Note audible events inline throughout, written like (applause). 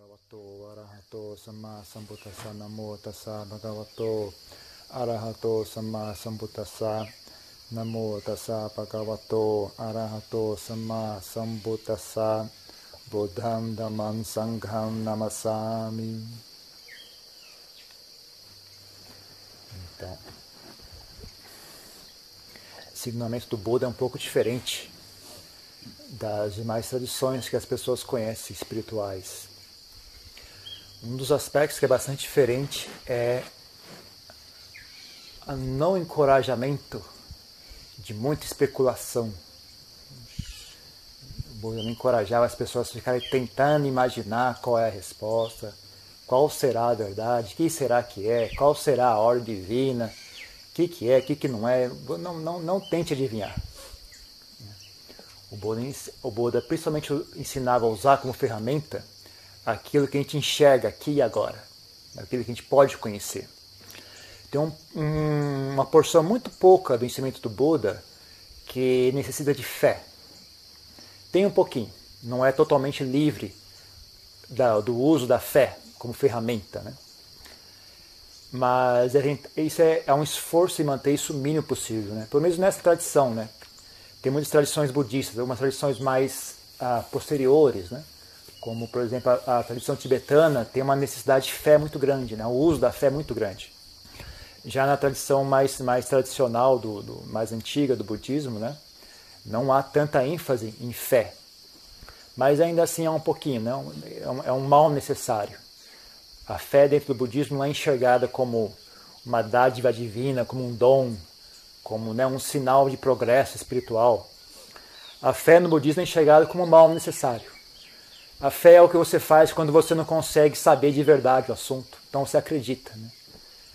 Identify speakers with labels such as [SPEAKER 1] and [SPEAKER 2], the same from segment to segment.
[SPEAKER 1] Bhagavato Arahato Sama Sambuddhasa Namo Tassa Bhagavato Arahato Sama Sambuddhasa Namo Tassa Bhagavato Arahato Sama Sambuddhasa Buddham Dhammam Sangham Namasami Então, esse ensinamento do Buda é um pouco diferente das demais tradições que as pessoas conhecem espirituais. Um dos aspectos que é bastante diferente é o não encorajamento de muita especulação. O Buda não encorajava as pessoas a ficarem tentando imaginar qual é a resposta, qual será a verdade, o que será que é, qual será a ordem divina, o que, que é, o que, que não é. Não, não, não tente adivinhar. O o Buda principalmente ensinava a usar como ferramenta aquilo que a gente enxerga aqui e agora, aquilo que a gente pode conhecer. Tem um, um, uma porção muito pouca do ensinamento do Buda que necessita de fé. Tem um pouquinho, não é totalmente livre da, do uso da fé como ferramenta. Né? Mas gente, isso é, é, um esforço em manter isso o mínimo possível, né? pelo menos nessa tradição. Né? Tem muitas tradições budistas, algumas tradições mais ah, posteriores, né? Como por exemplo a, a, tradição tibetana tem uma necessidade de fé muito grande, né? o uso da fé é muito grande. Já na tradição mais, mais tradicional, do, do, mais antiga do budismo, né? não há tanta ênfase em fé, mas ainda assim é um pouquinho, né? é, um, é um mal necessário. A fé dentro do budismo não é enxergada como uma dádiva divina, como um dom, como né, um sinal de progresso espiritual. A fé no budismo é enxergada como um mal necessário. A fé é o que você faz quando você não consegue saber de verdade o assunto. Então você acredita. Né?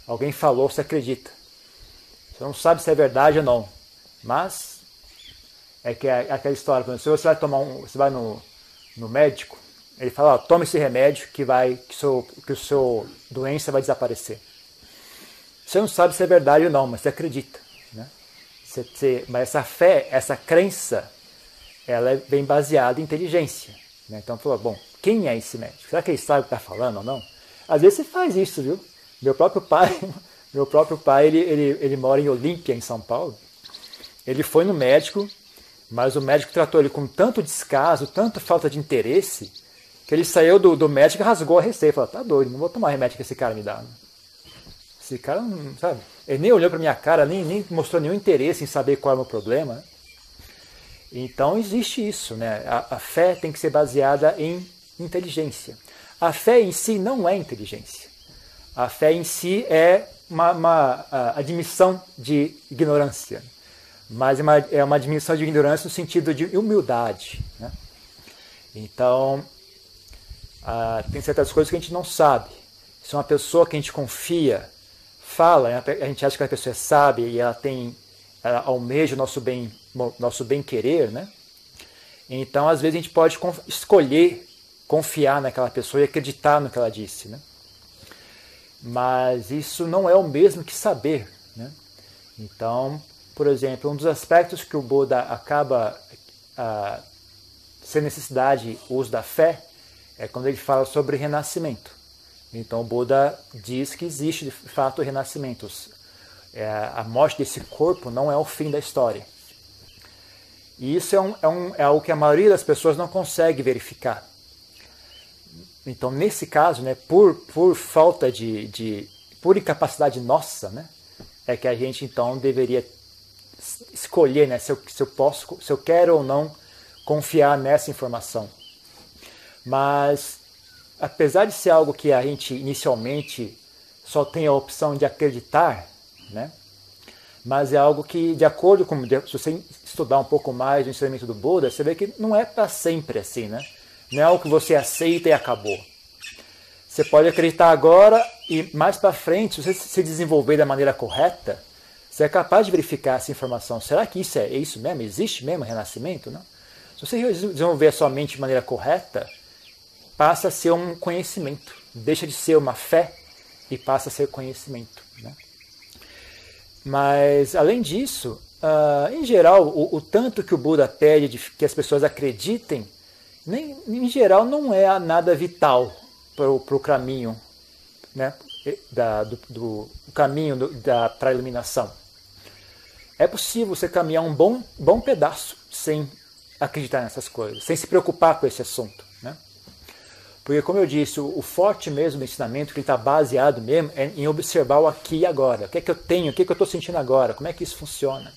[SPEAKER 1] Alguém falou, você acredita. Você não sabe se é verdade ou não. Mas é que é aquela história, se você vai tomar um, você vai no, no médico, ele fala, ó, tome esse remédio que vai que seu que o seu doença vai desaparecer. Você não sabe se é verdade ou não, mas você acredita, né? Você, você, mas essa fé, essa crença, ela é bem baseada em inteligência. Né? Então falou, bom, quem é esse médico? Será que ele sabe o que está falando ou não? Às vezes você faz isso, viu? Meu próprio pai, (laughs) meu próprio pai, ele, ele, ele mora em Olímpia, em São Paulo. Ele foi no médico, mas o médico tratou ele com tanto descaso, tanta falta de interesse, que ele saiu do, do médico e rasgou a receita. Falou, tá doido, não vou tomar remédio que esse cara me dá. Esse cara, não sabe? Ele nem olhou para minha cara, nem, nem mostrou nenhum interesse em saber qual é o meu problema. Então existe isso, né? A, a, fé tem que ser baseada em inteligência. A fé em si não é inteligência. A fé em si é uma, uma admissão de ignorância, mas é uma, é uma admissão de ignorância no sentido de humildade. Né? Então, tem certas coisas que a gente não sabe. Se uma pessoa que a gente confia fala, né? a gente acha que a pessoa é sábia e ela tem, almeja o nosso bem nosso bem querer, né? Então, às vezes a gente pode escolher confiar naquela pessoa e acreditar no que ela disse, né? Mas isso não é o mesmo que saber, né? Então, por exemplo, um dos aspectos que o Buda acaba a, sem necessidade o uso da fé é quando ele fala sobre renascimento. Então, o Buda diz que existe de fato renascimentos. É, a morte desse corpo não é o fim da história. E isso é, um, é, um, é algo que a maioria das pessoas não consegue verificar. Então, nesse caso, né, por, por falta de, de. por incapacidade nossa, né, é que a gente então deveria escolher né, se, eu, se, eu posso, se eu quero ou não confiar nessa informação. Mas, apesar de ser algo que a gente inicialmente só tem a opção de acreditar, né, mas é algo que, de acordo com. Se você estudar um pouco mais do ensinamento do Buda, você vê que não é para sempre assim, né? Não é algo que você aceita e acabou. Você pode acreditar agora e mais para frente, se você se desenvolver da maneira correta, você é capaz de verificar essa informação. Será que isso é, é isso mesmo? Existe mesmo renascimento? Não? Se você desenvolver a sua mente de maneira correta, passa a ser um conhecimento. Deixa de ser uma fé e passa a ser conhecimento. Né? Mas, além disso, uh, em geral, o, o, tanto que o Buda pede de que as pessoas acreditem, nem, em geral, não é nada vital. para o caminho, né? Da, do, do caminho para a iluminação. É possível você caminhar um bom, bom pedaço sem acreditar nessas coisas, sem se preocupar com esse assunto. Porque, como eu disse, o, o forte mesmo do ensinamento, que está baseado mesmo, é em observar o aqui e agora. O que é que eu tenho, o que é que eu estou sentindo agora, como é que isso funciona.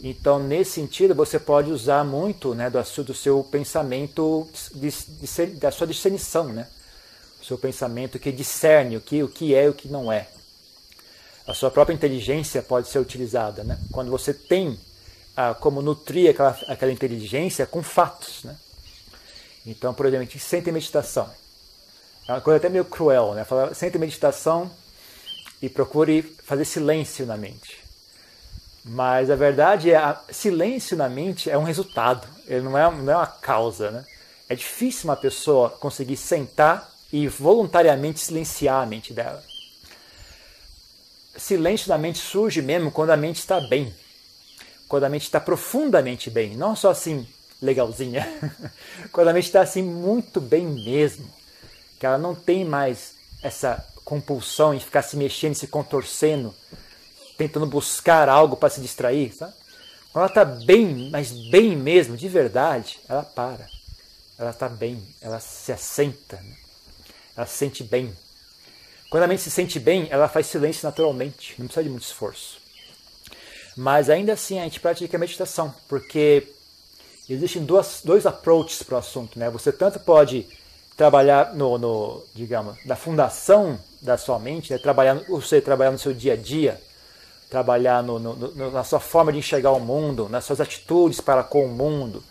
[SPEAKER 1] Então, nesse sentido, você pode usar muito né, do, do seu pensamento, de, de, da sua discernição, né? o seu pensamento que discerne o que, o que é e o que não é. A sua própria inteligência pode ser utilizada. Né? Quando você tem ah, como nutrir aquela, aquela inteligência com fatos. Né? Então, por exemplo, a gente sente meditação. É uma coisa até meio cruel, né? Fala, sente meditação e procure fazer silêncio na mente. Mas a verdade é, a, silêncio na mente é um resultado, ele não é, não é uma causa. Né? É difícil uma pessoa conseguir sentar e voluntariamente silenciar a mente dela. Silêncio na mente surge mesmo quando a mente está bem, quando a mente está profundamente bem, não só assim legalzinha, (laughs) quando a mente está assim muito bem mesmo, que ela não tem mais essa compulsão em ficar se mexendo, se contorcendo tentando buscar algo para se distrair, sabe? Quando ela está bem, mas bem mesmo, de verdade, ela para. Ela está bem, ela se assenta, né? ela se sente bem. Quando a mente se sente bem, ela faz silêncio naturalmente, não precisa de muito esforço. Mas ainda assim a gente pratica a meditação, porque existem duas, dois approaches para o assunto. Né? Você tanto pode trabalhar no, no digamos, na fundação da sua mente, né? trabalhar, você trabalhar no seu dia a dia, trabalhar no, no, na sua forma de enxergar o mundo, nas suas atitudes para com o mundo,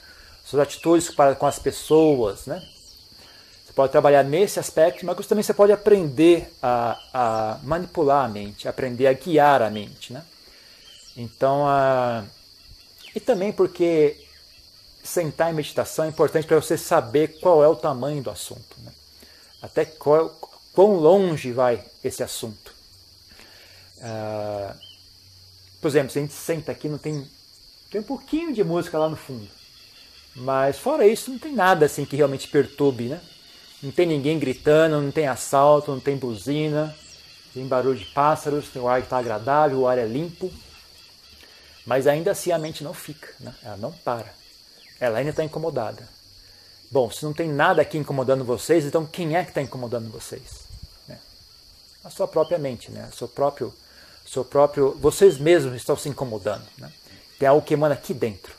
[SPEAKER 1] suas atitudes para com as pessoas, né? Você pode trabalhar nesse aspecto, mas também você pode aprender a, a manipular a mente, aprender a guiar a mente, né? Então, a... e também porque sentar em meditação é importante para você saber qual é o tamanho do assunto, né? até qual, quão longe vai esse assunto. Uh, por exemplo, se a gente senta aqui, não tem, tem um pouquinho de música lá no fundo. Mas fora isso, não tem nada assim que realmente perturbe, né? Não tem ninguém gritando, não tem assalto, não tem buzina, tem barulho de pássaros, o ar está agradável, o ar é limpo. Mas ainda assim a mente não fica, né? ela não para. Ela ainda está incomodada. Bom, se não tem nada aqui incomodando vocês, então quem é que está incomodando vocês? Né? A sua própria mente, né? seu próprio seu próprio, vocês mesmos estão se incomodando. Né? Tem algo que emana aqui dentro.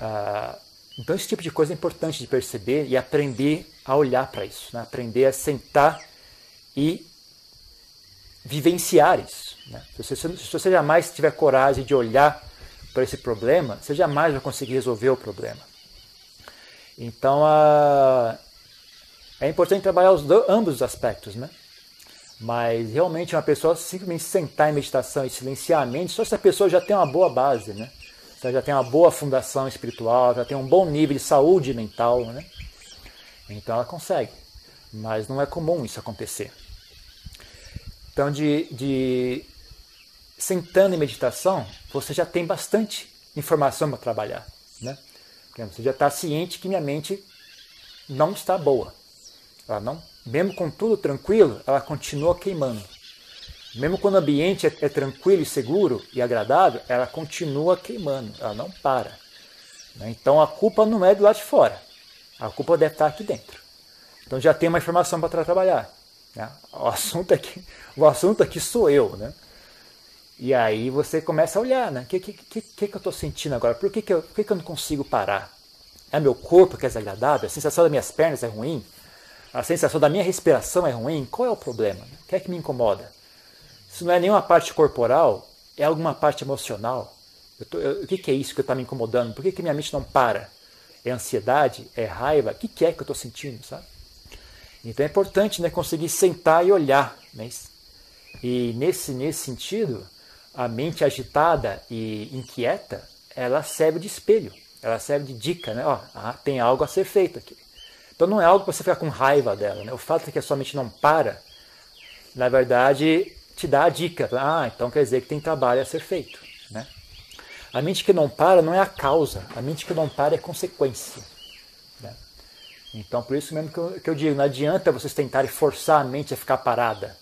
[SPEAKER 1] Ah, então esse tipo de coisa é importante de perceber e aprender a olhar para isso, né? aprender a sentar e vivenciar isso. Né? Se, você, se você jamais tiver coragem de olhar para esse problema, você jamais vai conseguir resolver o problema. Então ah, é importante trabalhar os, ambos os aspectos, né? Mas realmente uma pessoa simplesmente sentar em meditação e silenciar a mente, só se a pessoa já tem uma boa base, né? Ela já tem uma boa fundação espiritual, já tem um bom nível de saúde mental, né? Então ela consegue. Mas não é comum isso acontecer. Então, de, de sentando em meditação, você já tem bastante informação para trabalhar, né? Você já está ciente que minha mente não está boa. Ela não mesmo com tudo tranquilo, ela continua queimando. Mesmo quando o ambiente é, é, tranquilo e seguro e agradável, ela continua queimando, ela não para. Né? Então a culpa não é do lado de fora, a culpa deve estar aqui dentro. Então já tem uma informação para trabalhar. Né? O, assunto aqui, o assunto aqui sou eu. Né? E aí você começa a olhar, né? O que, que, que, que, eu estou sentindo agora? Por que, que, eu, por que, que eu não consigo parar? É meu corpo que é desagradável? A sensação das minhas pernas é ruim? a sensação da minha respiração é ruim, qual é o problema? O que é que me incomoda? Se não é nenhuma parte corporal, é alguma parte emocional. Tô, eu, o que, que, é isso que está me incomodando? Por que, que minha mente não para? É ansiedade? É raiva? O que, que é que eu estou sentindo? Sabe? Então é importante né, conseguir sentar e olhar. Né? E nesse, nesse sentido, a mente agitada e inquieta, ela serve de espelho, ela serve de dica. Né? Ó, ah, tem algo a ser feito aqui. Então não é algo para você ficar com raiva dela. Né? O fato de que a sua mente não para, na verdade, te dá a dica. Ah, então quer dizer que tem trabalho a ser feito. Né? A mente que não para não é a causa, a mente que não para é consequência. Né? Então, por isso mesmo que eu, que eu digo, não adianta vocês tentarem forçar a mente a ficar parada,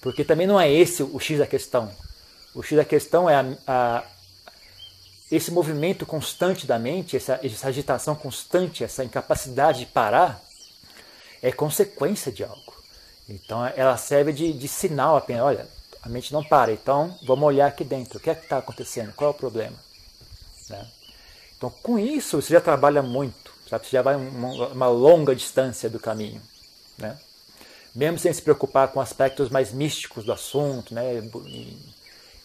[SPEAKER 1] porque também não é esse o X da questão. O X da questão é a, a, esse movimento constante da mente, essa, essa agitação constante, essa incapacidade de parar, é consequência de algo. Então ela serve de, de sinal apenas. Olha, a mente não para, então vamos olhar aqui dentro. O que é que está acontecendo? Qual é o problema? Né? Então com isso você já trabalha muito, sabe? você já vai uma, uma longa distância do caminho. Né? Mesmo sem se preocupar com aspectos mais místicos do assunto, né?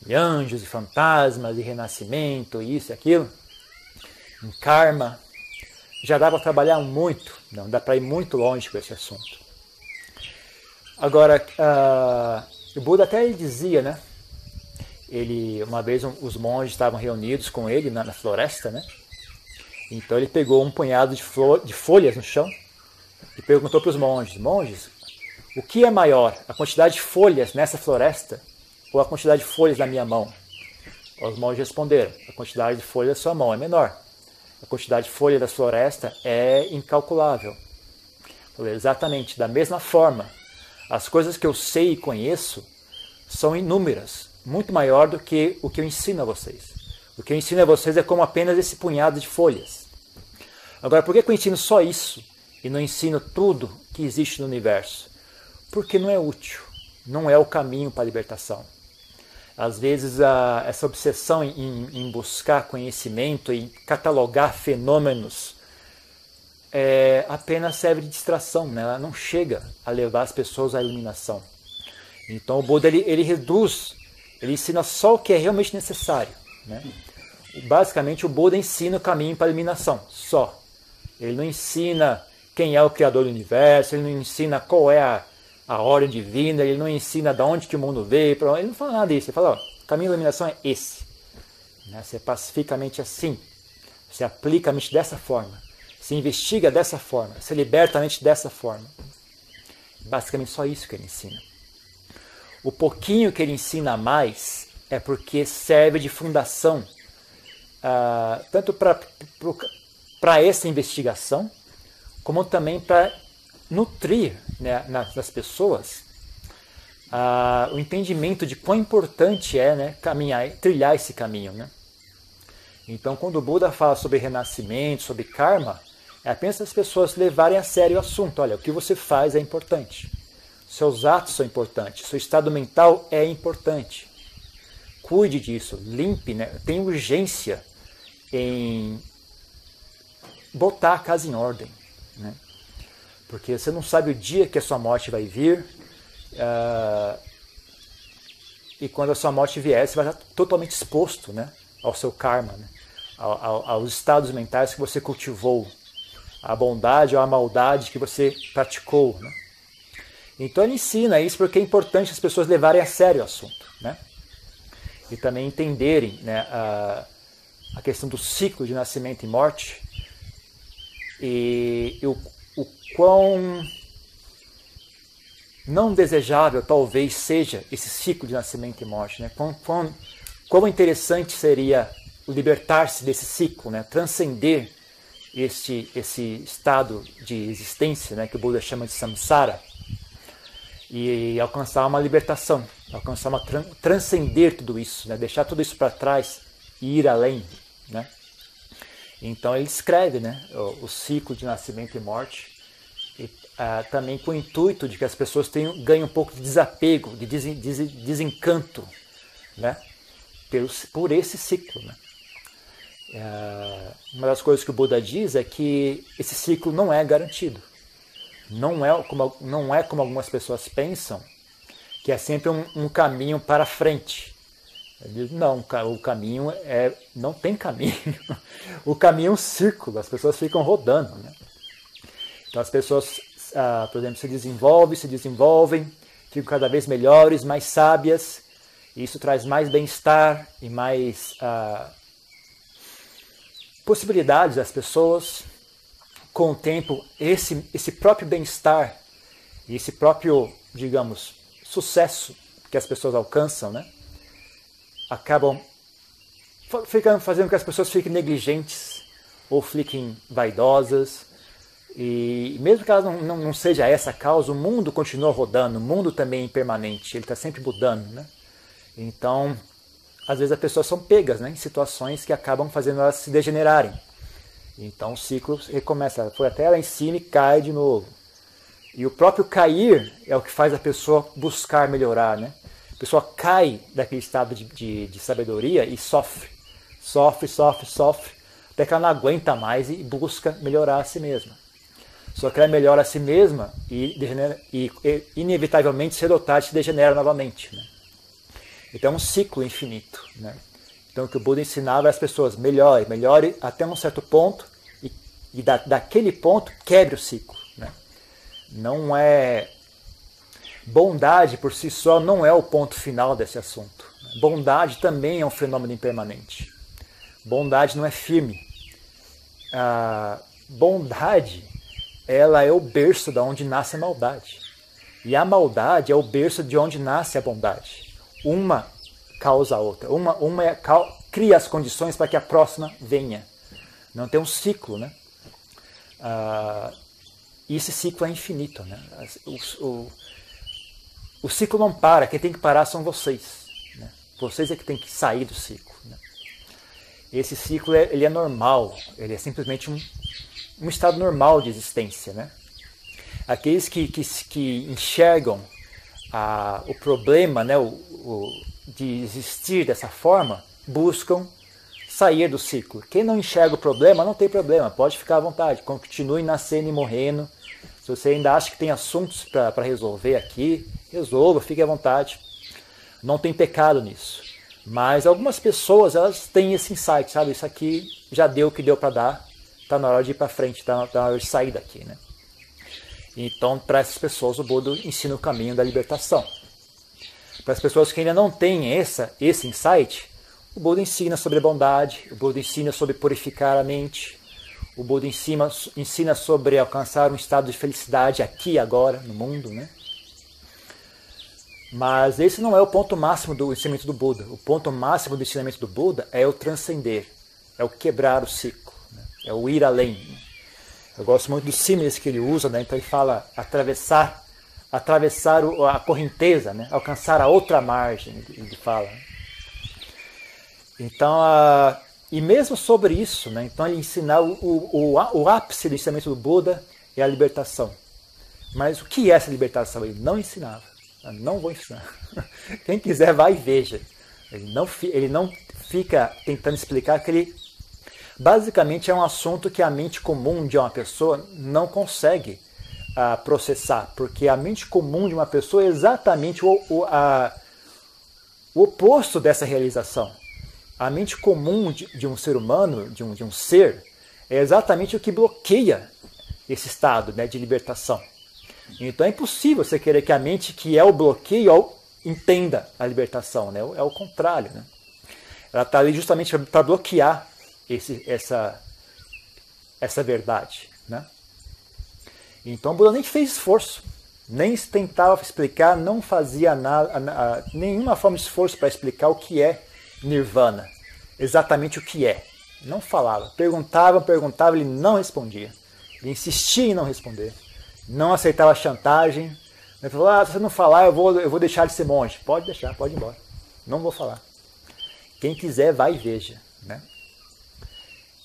[SPEAKER 1] E anjos e fantasmas e renascimento, isso e aquilo, em karma, já dá para trabalhar muito, não dá para ir muito longe com esse assunto. Agora, uh, o Buda até dizia, né? Ele, uma vez um, os monges estavam reunidos com ele na, na, floresta, né? Então ele pegou um punhado de, flor, de folhas no chão e perguntou para os monges: Monges, o que é maior, a quantidade de folhas nessa floresta ou a quantidade de folhas na minha mão? Os monges responderam: a quantidade de folhas da sua mão é menor. A quantidade de folha da floresta é incalculável. Falei, exatamente, da mesma forma, as coisas que eu sei e conheço são inúmeras, muito maior do que o que eu ensino a vocês. O que eu ensino a vocês é como apenas esse punhado de folhas. Agora, por que eu ensino só isso e não ensino tudo que existe no universo? Porque não é útil, não é o caminho para a libertação. Às vezes, a, essa obsessão em, em buscar conhecimento e catalogar fenômenos é, apenas serve de distração, né? ela não chega a levar as pessoas à iluminação. Então, o Buda ele, ele reduz, ele ensina só o que é realmente necessário. Né? Basicamente, o Buda ensina o caminho para a iluminação, só. Ele não ensina quem é o Criador do Universo, ele não ensina qual é a a ordem divina, ele não ensina de onde que o mundo veio, ele não fala nada disso. Ele fala, ó, o caminho da iluminação é esse. Né? Você pacifica a mente assim, você aplica a mente dessa forma, se investiga dessa forma, se liberta a mente dessa forma. Basicamente só isso que ele ensina. O pouquinho que ele ensina a mais é porque serve de fundação uh, tanto para essa investigação, como também para nutrir né, nas pessoas uh, o entendimento de quão importante é né, caminhar, trilhar esse caminho. Né? Então, quando o Buda fala sobre renascimento, sobre karma, é apenas as pessoas levarem a sério o assunto. Olha, o que você faz é importante. Seus atos são importantes. Seu estado mental é importante. Cuide disso, limpe, né? tem urgência em botar a casa em ordem. Né? Porque você não sabe o dia que a sua morte vai vir. Uh, e quando a sua morte vier, você vai estar totalmente exposto né, ao seu karma, né, ao, aos estados mentais que você cultivou, à bondade ou à maldade que você praticou. Né. Então ele ensina isso porque é importante as pessoas levarem a sério o assunto. Né, e também entenderem né, a, a questão do ciclo de nascimento e morte e, e o, o quão não desejável talvez seja esse ciclo de nascimento e morte, né? Quão, quão, quão interessante seria libertar-se desse ciclo, né? Transcender este esse estado de existência, né? Que o Buda chama de samsara e alcançar uma libertação, alcançar uma transcender tudo isso, né? Deixar tudo isso para trás e ir além, né? Então ele escreve né, o, o ciclo de nascimento e morte, e, ah, também com o intuito de que as pessoas tenham, ganhem um pouco de desapego, de des, des, desencanto né, por esse ciclo. Né. Ah, uma das coisas que o Buda diz é que esse ciclo não é garantido. Não é como, não é como algumas pessoas pensam, que é sempre um, um caminho para frente ele diz, não, o caminho é. não tem caminho. (laughs) O caminho é um círculo, as pessoas ficam rodando. Né? Então as pessoas, ah, por exemplo, se desenvolvem, se desenvolvem, ficam cada vez melhores, mais sábias, e isso traz mais bem-estar e mais ah, possibilidades às pessoas. Com o tempo, esse, esse próprio bem-estar e esse próprio, digamos, sucesso que as pessoas alcançam, né? Acabam ficando, fazendo com que as pessoas fiquem negligentes ou fiquem vaidosas E mesmo que ela não, não, não seja essa a causa, o mundo continua rodando, o mundo também é impermanente, ele está sempre mudando. Né? Então, às vezes as pessoas são pegas né, em situações que acabam fazendo elas se degenerarem. Então o ciclo recomeça, foi até lá em cima e cai de novo. E o próprio cair é o que faz a pessoa buscar melhorar. Né? Pessoa cai daquele estado de, de, de sabedoria e sofre. Sofre, sofre, sofre, até que ela não aguenta mais e busca melhorar a si mesma. Só que ela melhora a si mesma e, degenera, e, e inevitavelmente cedo ou tarde se degenera novamente. Né? Então é um ciclo infinito. Né? Então o que o Buda ensinava é as pessoas melhore, melhore até um certo ponto e, e da, daquele ponto quebre o ciclo. Né? Não é bondade por si só não é o ponto final desse assunto. Bondade também é um fenômeno impermanente. Bondade não é firme. A bondade ela é o berço de onde nasce a maldade. E a maldade é o berço de onde nasce a bondade. Uma causa a outra. Uma, uma é, cria as condições para que a próxima venha. Não tem um ciclo, né? Ah, e esse ciclo é infinito, né? O, o, o, ciclo não para. Quem tem que parar são vocês. Né? Vocês é que tem que sair do ciclo. Né? Esse ciclo é, ele é normal. Ele é simplesmente um, um estado normal de existência. Né? Aqueles que, que, que enxergam a, o problema né, o, o, de existir dessa forma, buscam sair do ciclo. Quem não enxerga o problema, não tem problema, pode ficar à vontade, continue nascendo e morrendo. Se você ainda acha que tem assuntos para resolver aqui, resolva, fique à vontade. Não tem pecado nisso. Mas algumas pessoas, elas têm esse insight, sabe? Isso aqui já deu o que deu para dar, está na hora de ir para frente, está na hora de sair daqui, né? Então, para essas pessoas, o Buda ensina o caminho da libertação. Para as pessoas que ainda não têm essa, esse insight, o Buda ensina sobre bondade, o Buda ensina sobre purificar a mente, o Buda ensina, ensina sobre alcançar um estado de felicidade aqui agora, no mundo, né? Mas esse não é o ponto máximo do ensinamento do Buda. O ponto máximo do ensinamento do Buda é o transcender, é o quebrar o ciclo é o ir além. Eu gosto muito dos símiles que ele usa, né? então ele fala atravessar, atravessar a correnteza, né? alcançar a outra margem, ele fala. Então, a, e mesmo sobre isso, né? então ele ensina o, o, o, o ápice do ensinamento do Buda é a libertação. Mas o que é essa libertação? Ele não ensinava. Eu não vou ensinar. (laughs) Quem quiser, vai e veja. Ele não, ele não fica tentando explicar que ele Basicamente é um assunto que a mente comum de uma pessoa não consegue uh, processar, porque a mente comum de uma pessoa é exatamente o, o, a, o oposto dessa realização. A mente comum de, de, um ser humano, de um, de um ser, é exatamente o que bloqueia esse estado né, de libertação. Então é impossível você querer que a mente que é o bloqueio entenda a libertação, né? é o contrário. Né? Ela está ali justamente para bloquear esse, essa, essa verdade. Né? Então Buda nem fez esforço, nem tentava explicar, não fazia nada, nenhuma forma de esforço para explicar o que é Nirvana, exatamente o que é. Não falava. Perguntava, perguntava, ele não respondia. Ele insistia em não responder. Não aceitava chantagem. Ele falou: ah, se você não falar, eu vou, eu vou deixar de ser monge. Pode deixar, pode ir embora. Não vou falar. Quem quiser, vai e veja. Né?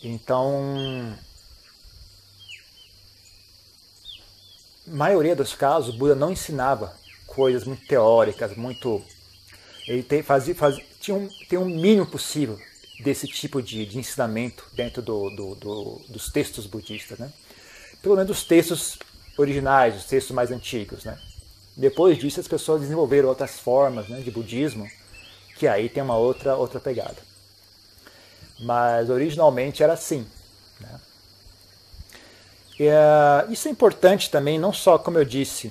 [SPEAKER 1] Então, maioria dos casos, Buda não ensinava coisas muito teóricas, muito. Ele tem, fazia, fazia, tinha um, tem um mínimo possível desse tipo de, de ensinamento dentro do, do, do, dos textos budistas, né? Pelo menos os textos originais, os textos mais antigos, né? Depois disso, as pessoas desenvolveram outras formas né, de budismo, que aí tem uma outra, outra pegada mas originalmente era assim. Né? E, uh, isso é importante também, não só, como eu disse,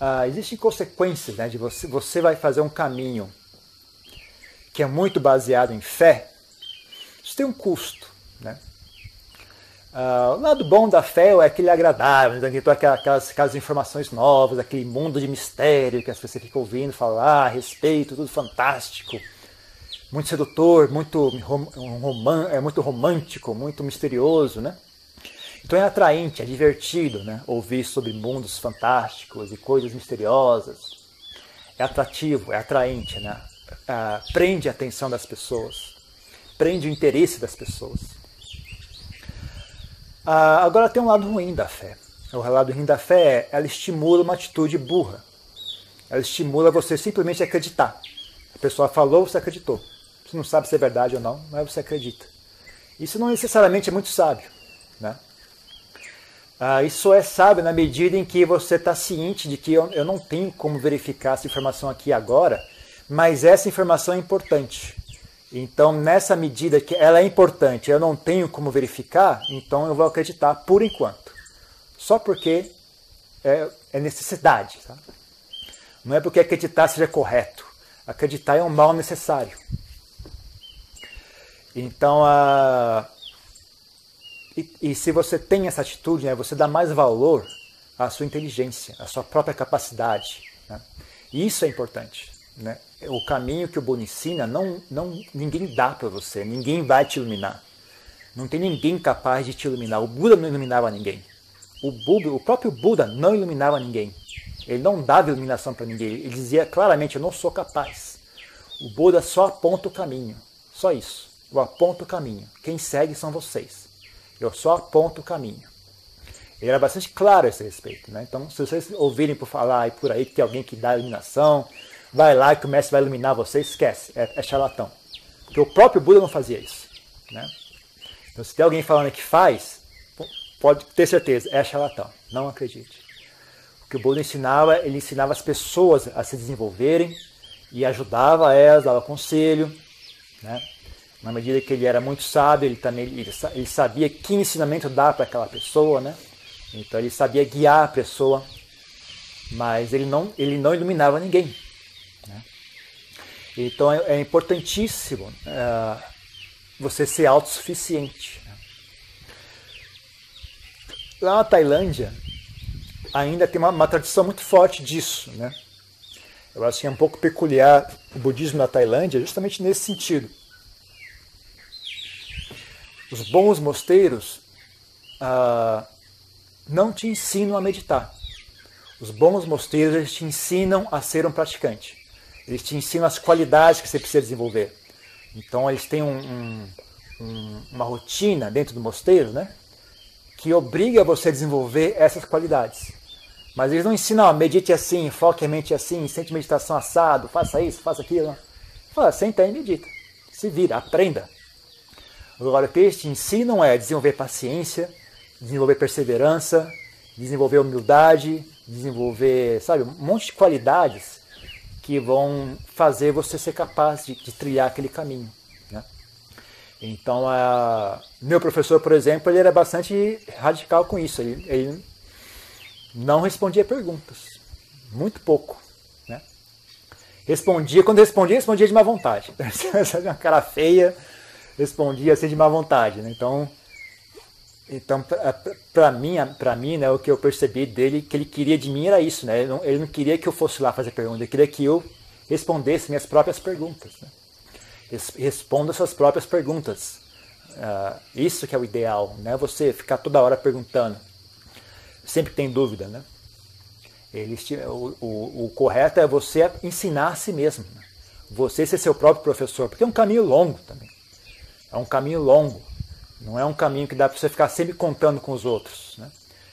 [SPEAKER 1] uh, existem consequências né, de você, você vai fazer um caminho que é muito baseado em fé, isso tem um custo. Né? Uh, o lado bom da fé é aquele agradável, né? aquelas, aquelas informações novas, aquele mundo de mistério que você fica ouvindo falar a respeito, tudo fantástico muito sedutor, muito, rom, é muito romântico, muito misterioso, né? Então é atraente, é divertido, né? Ouvir sobre mundos fantásticos e coisas misteriosas. É atrativo, é atraente, né? Ah, prende a atenção das pessoas, prende o interesse das pessoas. Ah, agora tem um lado ruim da fé. O lado ruim da fé é ela estimula uma atitude burra. Ela estimula você simplesmente acreditar. A pessoa falou, você acreditou. Você não sabe se é verdade ou não, mas você acredita. Isso não necessariamente é muito sábio. Né? Ah, isso é sábio na medida em que você está ciente de que eu, eu não tenho como verificar essa informação aqui agora, mas essa informação é importante. Então, nessa medida que ela é importante, eu não tenho como verificar, então eu vou acreditar por enquanto. Só porque é, é necessidade. Tá? Não é porque acreditar seja correto. Acreditar é um mal necessário. Então, a... e, e, se você tem essa atitude, né, você dá mais valor à sua inteligência, à sua própria capacidade. Né? E isso é importante. Né? O caminho que o Buda ensina, não, não, ninguém dá para você, ninguém vai te iluminar. Não tem ninguém capaz de te iluminar. O Buda não iluminava ninguém. O, Buda, o próprio Buda não iluminava ninguém. Ele não dava iluminação para ninguém. Ele dizia claramente: Eu não sou capaz. O Buda só aponta o caminho. Só isso. Eu aponto o caminho. Quem segue são vocês. Eu só aponto o caminho. Ele era bastante claro a esse respeito. Né? Então, se vocês ouvirem por falar e por aí que tem alguém que dá iluminação, vai lá que o mestre vai iluminar você, esquece, é, é charlatão. Porque o próprio Buda não fazia isso. Né? Então, se tem alguém falando que faz, pode ter certeza, é charlatão. Não acredite. O que o Buda ensinava, ele ensinava as pessoas a se desenvolverem e ajudava elas, dava conselho. Né? Na medida que ele era muito sábio, ele também ele, sabia que ensinamento dar para aquela pessoa, né? Então ele sabia guiar a pessoa, mas ele não, ele não iluminava ninguém. Então é, é importantíssimo é, você ser autossuficiente. Né? Lá na Tailândia ainda tem uma, uma, tradição muito forte disso. Né? Eu acho que é um pouco peculiar o budismo na Tailândia justamente nesse sentido. Os bons mosteiros ah, não te ensinam a meditar. Os bons mosteiros te ensinam a ser um praticante. Eles te ensinam as qualidades que você precisa desenvolver. Então eles têm um, um, uma rotina dentro do mosteiro, né? Que obriga você a desenvolver essas qualidades. Mas eles não ensinam, ó, medite assim, foque a mente assim, sente meditação assado, faça isso, faça aquilo. Fala, senta aí e medita. Se vira, aprenda. Agora, o que eles te ensinam é desenvolver paciência, desenvolver perseverança, desenvolver humildade, desenvolver, sabe, um monte de qualidades que vão fazer você ser capaz de, de trilhar aquele caminho. Né? Então, a, meu professor, por exemplo, ele era bastante radical com isso. Ele, ele não respondia perguntas, muito pouco. Né? Respondia, quando respondia, respondia de má vontade. (laughs) uma cara feia, respondia assim de má vontade. Né? Então, então, para mim, para mim, né, o que eu percebi dele, que ele queria de mim era isso, né? Ele não, ele não queria que eu fosse lá fazer pergunta, ele queria que eu respondesse minhas próprias perguntas. Né? Responda suas próprias perguntas. Uh, isso que é o ideal, né? Você ficar toda hora perguntando, sempre tem dúvida, né? Ele, o, o, o, correto é você ensinar a si mesmo, né? você ser seu próprio professor, porque é um caminho longo também. É um caminho longo. Não é um caminho que dá para você ficar sempre contando com os outros. Né?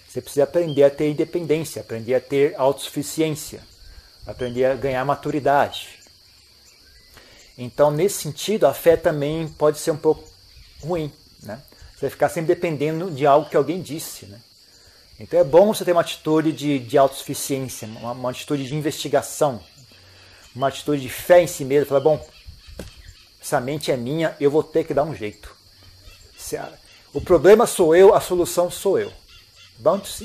[SPEAKER 1] Você precisa aprender a ter independência, aprender a ter autossuficiência, aprender a ganhar maturidade. Então, nesse sentido, a fé também pode ser um pouco ruim. Né? Você ficar sempre dependendo de algo que alguém disse. Né? Então, é bom você ter uma atitude de, de autossuficiência, uma, uma atitude de investigação, uma atitude de fé em si mesmo. Falar, bom, essa mente é minha, eu vou ter que dar um jeito. O problema sou eu, a solução sou eu.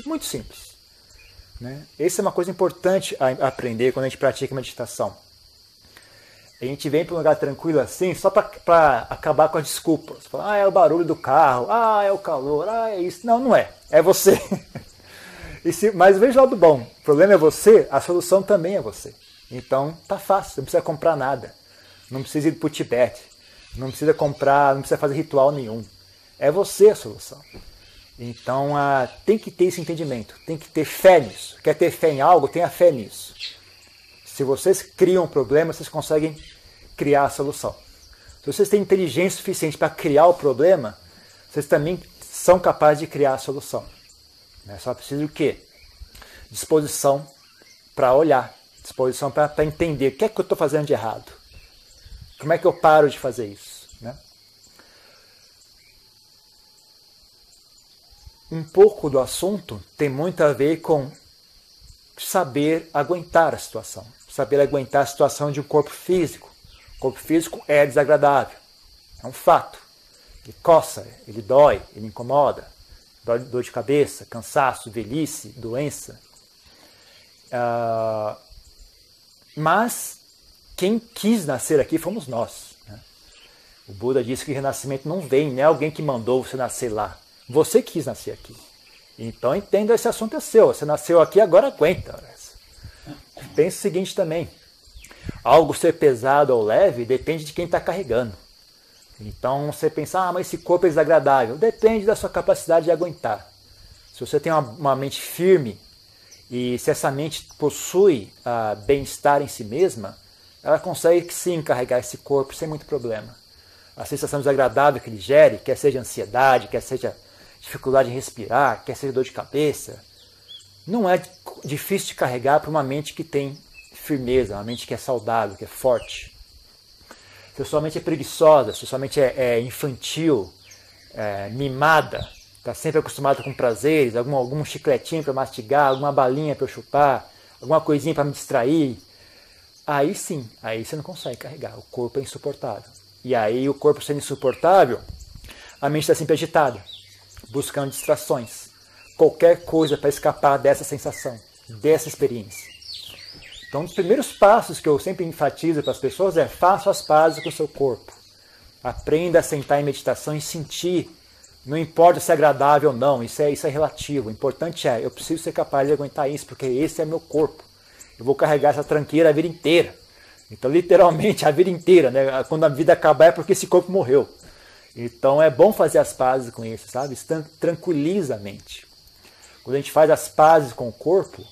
[SPEAKER 1] Muito simples. Né? Essa é uma coisa importante a aprender quando a gente pratica meditação. A gente vem para um lugar tranquilo assim, só para acabar com as desculpas. Ah, é o barulho do carro, ah, é o calor, ah, é isso. Não, não é. É você. (laughs) se, mas veja o lado bom. O problema é você, a solução também é você. Então, tá fácil, não precisa comprar nada. Não precisa ir para o Tibete. Não precisa comprar, não precisa fazer ritual nenhum. É você a solução. Então uh, tem que ter esse entendimento, tem que ter fé nisso. Quer ter fé em algo, tenha fé nisso. Se vocês criam um problema, vocês conseguem criar a solução. Se vocês têm inteligência suficiente para criar o problema, vocês também são capazes de criar a solução. Né? Só precisa o quê? Disposição para olhar, disposição para entender o que é que eu estou fazendo de errado. Como é que eu paro de fazer isso? Né? Um pouco do assunto tem muito a ver com saber aguentar a situação, saber aguentar a situação de um corpo físico. O corpo físico é desagradável, é um fato. Ele coça, ele dói, ele incomoda, dor de cabeça, cansaço, velhice, doença. Uh, mas quem quis nascer aqui fomos nós. Né? O Buda disse que o renascimento não vem, não é alguém que mandou você nascer lá. Você quis nascer aqui. Então entenda esse assunto é seu. Você nasceu aqui, agora aguenta. Pense o seguinte também. Algo ser pesado ou leve depende de quem está carregando. Então você pensa, ah, mas esse corpo é desagradável. Depende da sua capacidade de aguentar. Se você tem uma, uma mente firme e se essa mente possui uh, bem-estar em si mesma, ela consegue sim carregar esse corpo sem muito problema. A sensação desagradável que ele gere, quer seja ansiedade, quer seja dificuldade em respirar, quer seja dor de cabeça, não é difícil de carregar para uma mente que tem firmeza, uma mente que é saudável, que é forte se sua mente é preguiçosa, se sua mente é, é infantil, é, mimada, está sempre acostumada com prazeres, algum, algum chicletinho para mastigar, alguma balinha para chupar, alguma coisinha para me distrair, aí sim, aí você não consegue carregar. O corpo é insuportável. E aí, o corpo sendo insuportável, a mente está sempre agitada, buscando distrações. Qualquer coisa para escapar dessa sensação, dessa experiência. Então, um dos primeiros passos que eu sempre enfatizo para as pessoas é faça as pazes com o seu corpo. Aprenda a sentar em meditação e sentir. Não importa se é agradável ou não, isso é, isso é relativo. O importante é, eu preciso ser capaz de aguentar isso, porque esse é meu corpo. Eu vou carregar essa tranqueira a vida inteira. Então, literalmente, a vida inteira. Né? Quando a vida acabar é porque esse corpo morreu. Então, é bom fazer as pazes com isso, sabe? Isso tranquiliza a mente. Quando a gente faz as pazes com o corpo,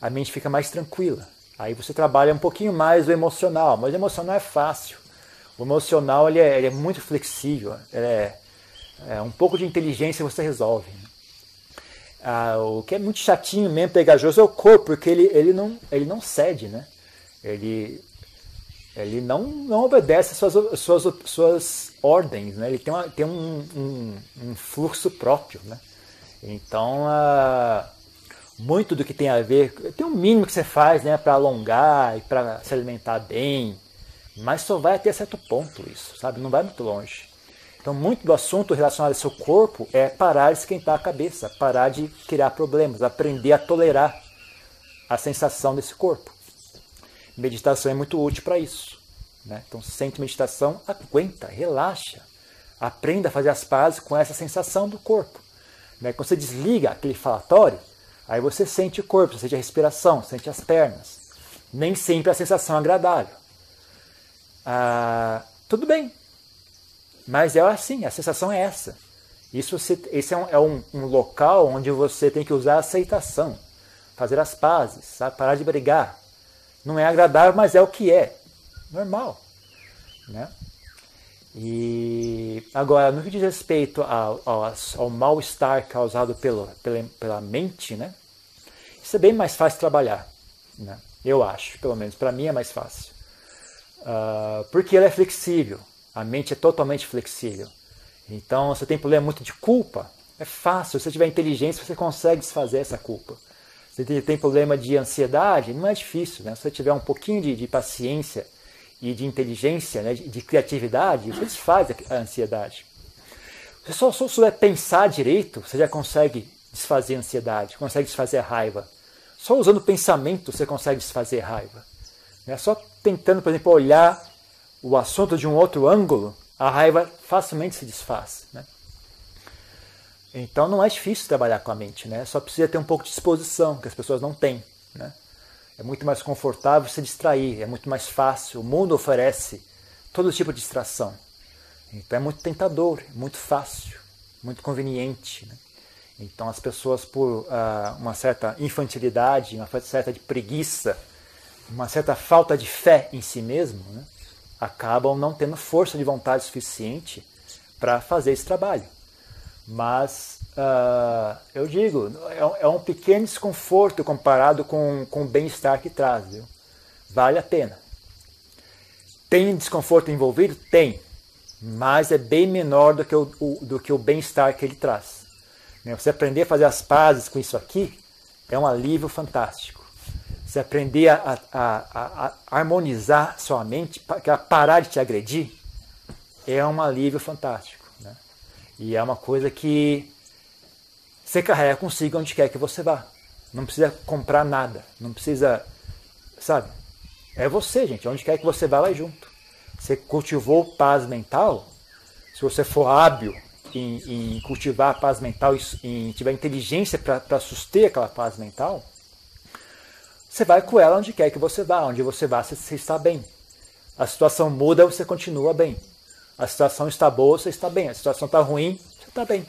[SPEAKER 1] a mente fica mais tranquila. Aí você trabalha um pouquinho mais o emocional, mas o emocional é fácil. O emocional ele é, ele é muito flexível, é, é, um pouco de inteligência você resolve. Ah, o que é muito chatinho mesmo, pegajoso, é o corpo, porque ele, ele, não, ele não cede, né? Ele, ele não, não obedece suas, suas, suas ordens, né? ele tem, uma, tem um, um, um fluxo próprio. Né? Então, ah, muito do que tem a ver. Tem um mínimo que você faz né, para alongar e para se alimentar bem, mas só vai até certo ponto isso, sabe? Não vai muito longe. Então, muito do assunto relacionado ao seu corpo é parar de esquentar a cabeça, parar de criar problemas, aprender a tolerar a sensação desse corpo. Meditação é muito útil para isso. Né? Então, sente meditação, aguenta, relaxa, aprenda a fazer as pazes com essa sensação do corpo. Né? Quando você desliga aquele falatório, Aí você sente o corpo, sente a respiração, sente as pernas. Nem sempre a sensação é agradável. Ah, tudo bem. Mas é assim, a sensação é essa. Isso esse é, um, é um, um, local onde você tem que usar a aceitação, fazer as pazes, sabe? parar de brigar. Não é agradável, mas é o que é. Normal. Né? E agora, no que diz respeito ao, ao, ao mal-estar causado pelo, pela, pela mente, né? isso é bem mais fácil trabalhar. Né? Eu acho, pelo menos para mim é mais fácil. Uh, porque ela é flexível, a mente é totalmente flexível. Então, se você tem problema muito de culpa, é fácil. Se você tiver inteligência, você consegue desfazer essa culpa. Se você tem problema de ansiedade, não é difícil. Né? Se você tiver um pouquinho de, de paciência e de inteligência, né, de, de, criatividade, você desfaz a ansiedade. Se só, só souber pensar direito, você já consegue desfazer a ansiedade, consegue desfazer a raiva. Só usando pensamento você consegue desfazer a raiva. Né? Só tentando, por exemplo, olhar o assunto de um outro ângulo, a raiva facilmente se desfaz. Né? Então não é difícil trabalhar com a mente, né? só precisa ter um pouco de disposição, que as pessoas não têm. Né? É muito mais confortável se distrair, é muito mais fácil. O mundo oferece todo tipo de distração. Então é muito tentador, muito fácil, muito conveniente. Né? Então as pessoas por uh, uma certa infantilidade, uma certa preguiça, uma certa falta de fé em si mesmo, né, acabam não tendo força de vontade suficiente para fazer esse trabalho. Mas uh, eu digo, é, é, um pequeno desconforto comparado com, com o bem-estar que traz. Viu? Vale a pena. Tem desconforto envolvido? Tem. Mas é bem menor do que o, o do que o bem-estar que ele traz. Né, você aprender a fazer as pazes com isso aqui é um alívio fantástico. Você aprender a, a, a, a harmonizar sua mente, para parar de te agredir, é um alívio fantástico. Né? E é uma coisa que você carrega consigo onde quer que você vá. Não precisa comprar nada, não precisa, sabe? É você, gente. Onde quer que você vá, vai junto. Você cultivou paz mental, se você for hábil em, em cultivar a paz mental, em tiver inteligência para suster aquela paz mental, você vai com ela onde quer que você vá. Onde você vá, você, você está bem. A situação muda, você continua bem. A situação está boa, você está bem. A situação está ruim, você está bem.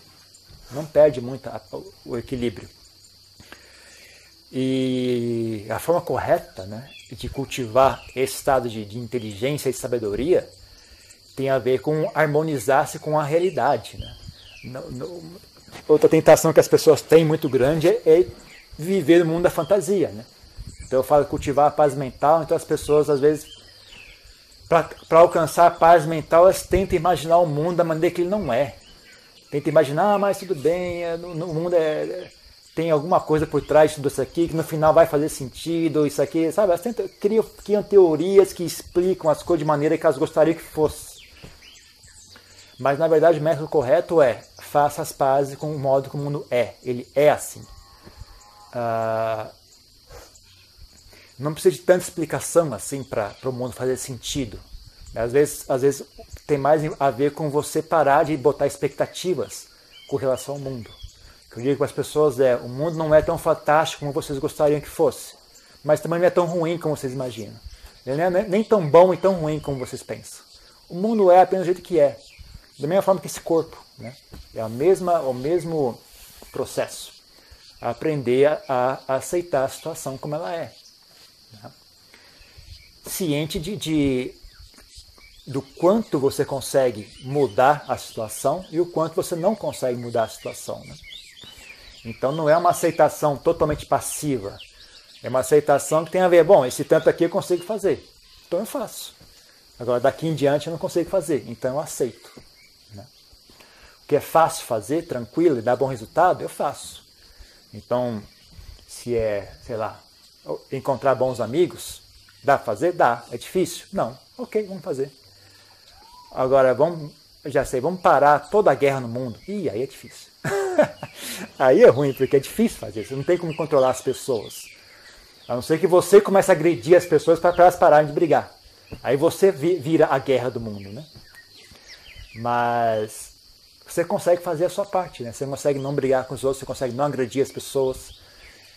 [SPEAKER 1] Não perde muito a, o equilíbrio. E a forma correta né, de cultivar esse estado de, de inteligência e sabedoria tem a ver com harmonizar-se com a realidade. Né? Outra tentação que as pessoas têm muito grande é, é viver no mundo da fantasia. Né? Então eu falo cultivar a paz mental, então as pessoas às vezes, para alcançar a paz mental, elas tentam imaginar o mundo da maneira que ele não é. Tentam imaginar, ah, mas tudo bem, é, no, no mundo é, tem alguma coisa por trás de tudo isso aqui que no final vai fazer sentido, isso aqui, sabe? Elas tentam, criam, criam teorias que explicam as coisas de maneira que elas gostariam que fosse. Mas na verdade o método correto é faça as pazes com o modo como o mundo é. Ele é assim. Uh, não precisa de tanta explicação assim para o mundo fazer sentido. Às vezes, às vezes tem mais a ver com você parar de botar expectativas com relação ao mundo. O que eu digo para as pessoas é: o mundo não é tão fantástico como vocês gostariam que fosse, mas também não é tão ruim como vocês imaginam. Ele não é nem tão bom e tão ruim como vocês pensam. O mundo é apenas do jeito que é. Da mesma forma que esse corpo. Né? É a mesma, o mesmo processo. Aprender a, a aceitar a situação como ela é. Né? Ciente de, de, do quanto você consegue mudar a situação e o quanto você não consegue mudar a situação. Né? Então não é uma aceitação totalmente passiva. É uma aceitação que tem a ver, bom, esse tanto aqui eu consigo fazer. Então eu faço. Agora daqui em diante eu não consigo fazer, então eu aceito que é fácil fazer, tranquilo e dá bom resultado, eu faço. Então, se é, sei lá, encontrar bons amigos, dá pra fazer? Dá. É difícil? Não. Ok, vamos fazer. Agora, vamos, já sei, vamos parar toda a guerra no mundo. Ih, aí é difícil. (laughs) aí é ruim, porque é difícil fazer. Você não tem como controlar as pessoas. A não ser que você comece a agredir as pessoas para elas pararem de brigar. Aí você vira a guerra do mundo, né? Mas você consegue fazer a sua parte, né? Você consegue não brigar com os outros, você consegue não agredir as pessoas,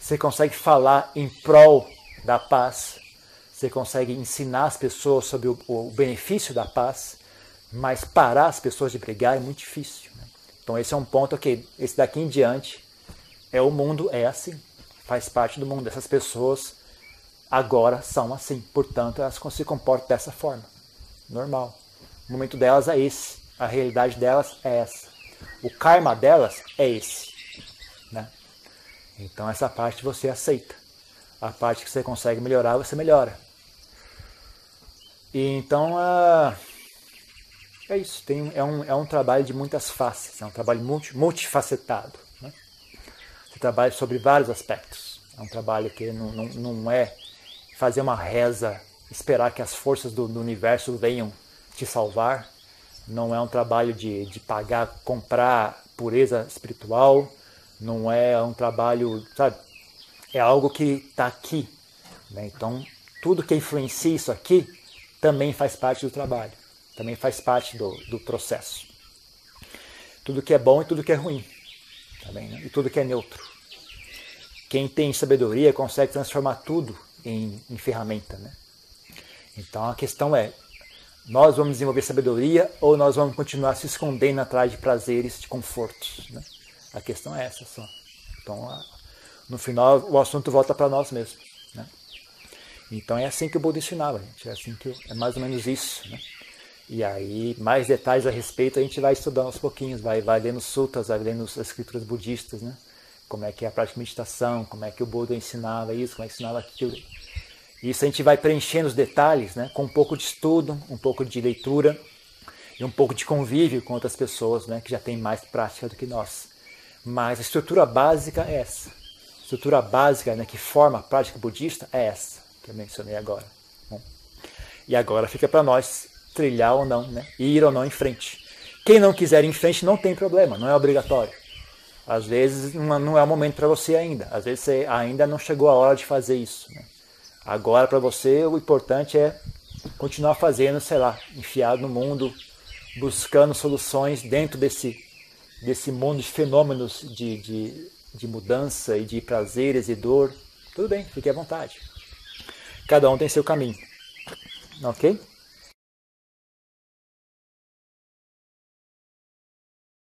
[SPEAKER 1] você consegue falar em prol da paz, você consegue ensinar as pessoas sobre o, o benefício da paz, mas parar as pessoas de brigar é muito difícil. Né? Então esse é um ponto que esse daqui em diante é o mundo é assim, faz parte do mundo. Essas pessoas agora são assim, portanto elas se comportam dessa forma, normal. O momento delas é esse. A realidade delas é essa. O karma delas é esse. Então essa parte você aceita. A parte que você consegue melhorar, você melhora. E então uh, é isso. Tem, é, um, é um trabalho de muitas faces, é um trabalho multi, multifacetado. Né? Você trabalha sobre vários aspectos. É um trabalho que não, não, não é fazer uma reza, esperar que as forças do, do universo venham te salvar não é um trabalho de, de pagar, comprar pureza espiritual, não é um trabalho, sabe? É algo que está aqui. Né? Então, tudo que influencia isso aqui também faz parte do trabalho, também faz parte do, do processo. Tudo que é bom e tudo que é ruim, também, né? e tudo que é neutro. Quem tem sabedoria consegue transformar tudo em, em ferramenta. Né? Então a questão é nós vamos desenvolver sabedoria ou nós vamos continuar se escondendo atrás de prazeres, de confortos. Né? A questão é essa só. Então, no final, o assunto volta para nós mesmos. Né? Então é assim que o Buda ensinava, gente. É assim que é mais ou menos isso. Né? E aí, mais detalhes a respeito, a gente vai estudando aos pouquinhos, vai, vai lendo sutas, vai lendo as escrituras budistas, né? Como é que é a prática de meditação, como é que o Buda ensinava isso, como é que ensinava aquilo. Isso a gente vai preenchendo os detalhes, né? Com um pouco de estudo, um pouco de leitura e um pouco de convívio com outras pessoas, né? Que já têm mais prática do que nós. Mas a estrutura básica é essa. A estrutura básica né, que forma a prática budista é essa, que eu mencionei agora. Bom, e agora fica para nós trilhar ou não, né? ir ou não em frente. Quem não quiser ir em frente não tem problema, não é obrigatório. Às vezes não é o momento para você ainda, às vezes você ainda não chegou a hora de fazer isso. Né? Agora para você o importante é continuar fazendo, sei lá, enfiado no mundo, buscando soluções dentro desse, desse mundo de fenômenos de, de, de mudança e de prazeres e dor. Tudo bem, fique à vontade. Cada um tem seu caminho. Ok?